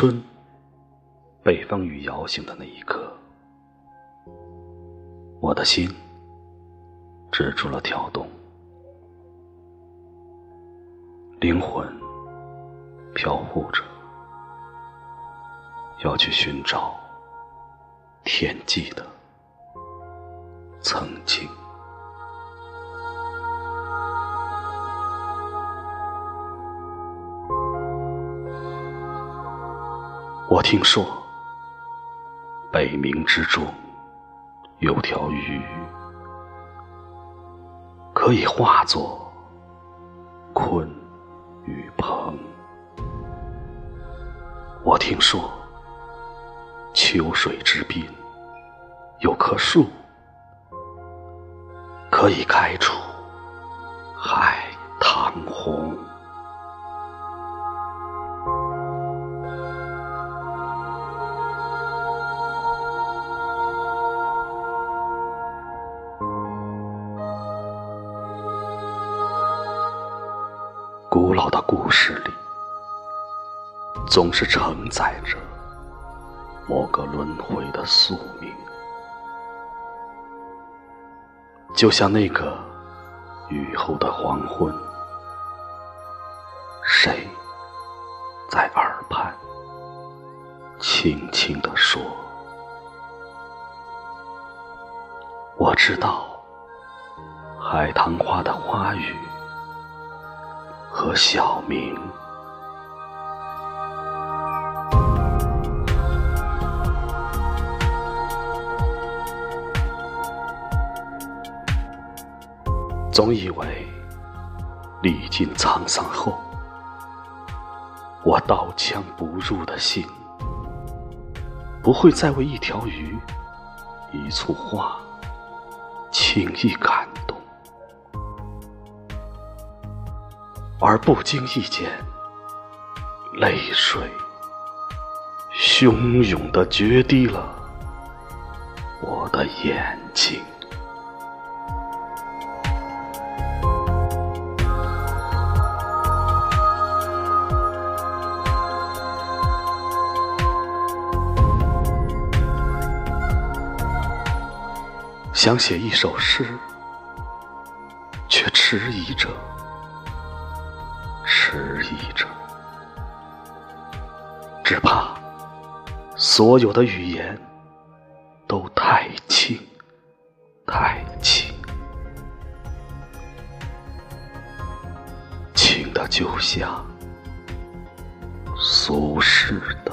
春，北风雨摇醒的那一刻，我的心止住了跳动，灵魂飘忽着，要去寻找天际的曾经。我听说，北冥之中有条鱼，可以化作鲲与鹏。我听说，秋水之滨有棵树，可以开出海棠红。古老的故事里，总是承载着某个轮回的宿命，就像那个雨后的黄昏，谁在耳畔轻轻地说：“我知道海棠花的花语。”和小明，总以为历尽沧桑后，我刀枪不入的心，不会再为一条鱼、一簇花轻易感而不经意间，泪水汹涌的决堤了我的眼睛。想写一首诗，却迟疑着。迟疑着，只怕所有的语言都太轻，太轻，轻的就像俗世的。